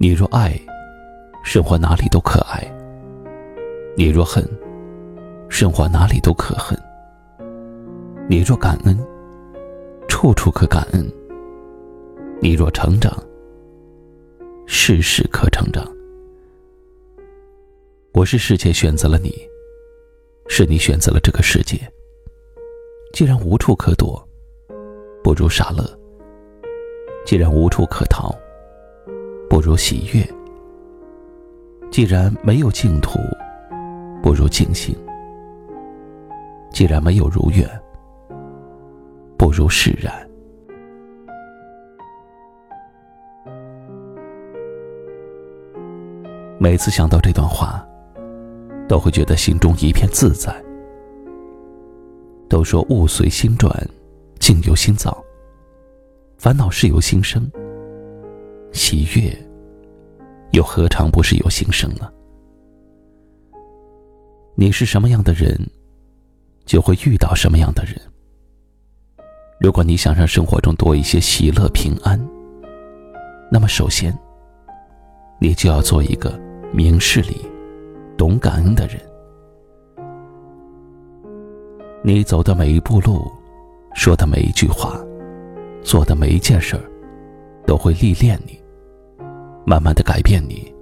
你若爱，生活哪里都可爱；你若恨，生活哪里都可恨；你若感恩，处处可感恩；你若成长，事事可成长。我是世界选择了你，是你选择了这个世界。既然无处可躲，不如傻乐；既然无处可逃。不如喜悦。既然没有净土，不如静心；既然没有如愿，不如释然。每次想到这段话，都会觉得心中一片自在。都说物随心转，境由心造，烦恼事由心生。喜悦，又何尝不是有心生呢？你是什么样的人，就会遇到什么样的人。如果你想让生活中多一些喜乐平安，那么首先，你就要做一个明事理、懂感恩的人。你走的每一步路，说的每一句话，做的每一件事儿。都会历练你，慢慢的改变你，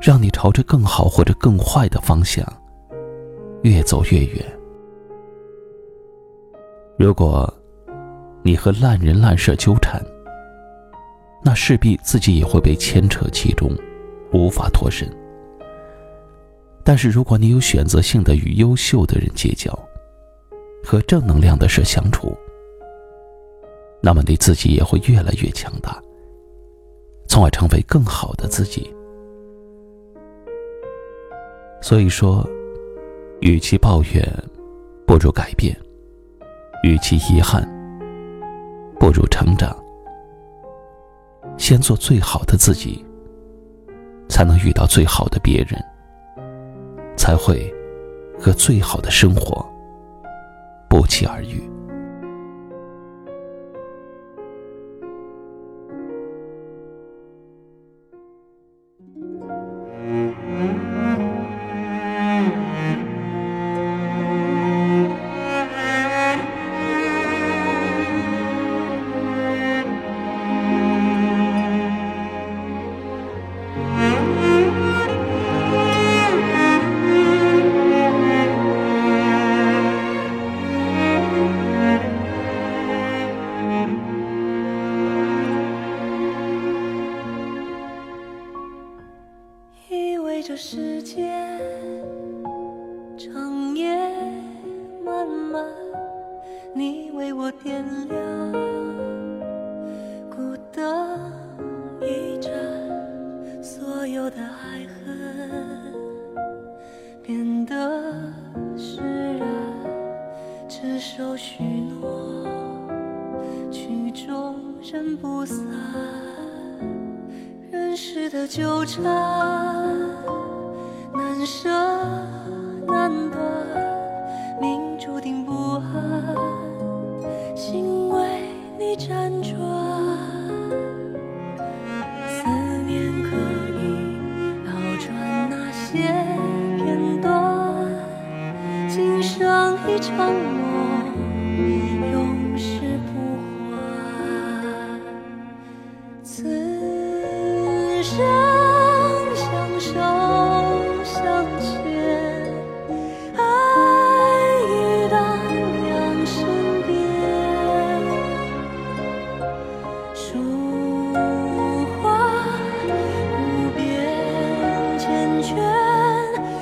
让你朝着更好或者更坏的方向越走越远。如果你和烂人烂事纠缠，那势必自己也会被牵扯其中，无法脱身。但是如果你有选择性的与优秀的人结交，和正能量的事相处，那么你自己也会越来越强大，从而成为更好的自己。所以说，与其抱怨，不如改变；与其遗憾，不如成长。先做最好的自己，才能遇到最好的别人，才会和最好的生活不期而遇。这世界长夜漫漫，你为我点亮孤灯一盏，所有的爱恨变得释然，执手许诺，曲终人不散，人世的纠缠。舍难断，命注定不安，心为你辗转，思念可以倒转那些片段，今生一场梦，成全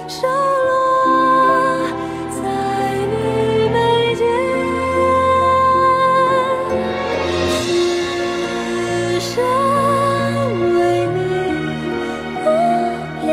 守落在你眉间此生为你无边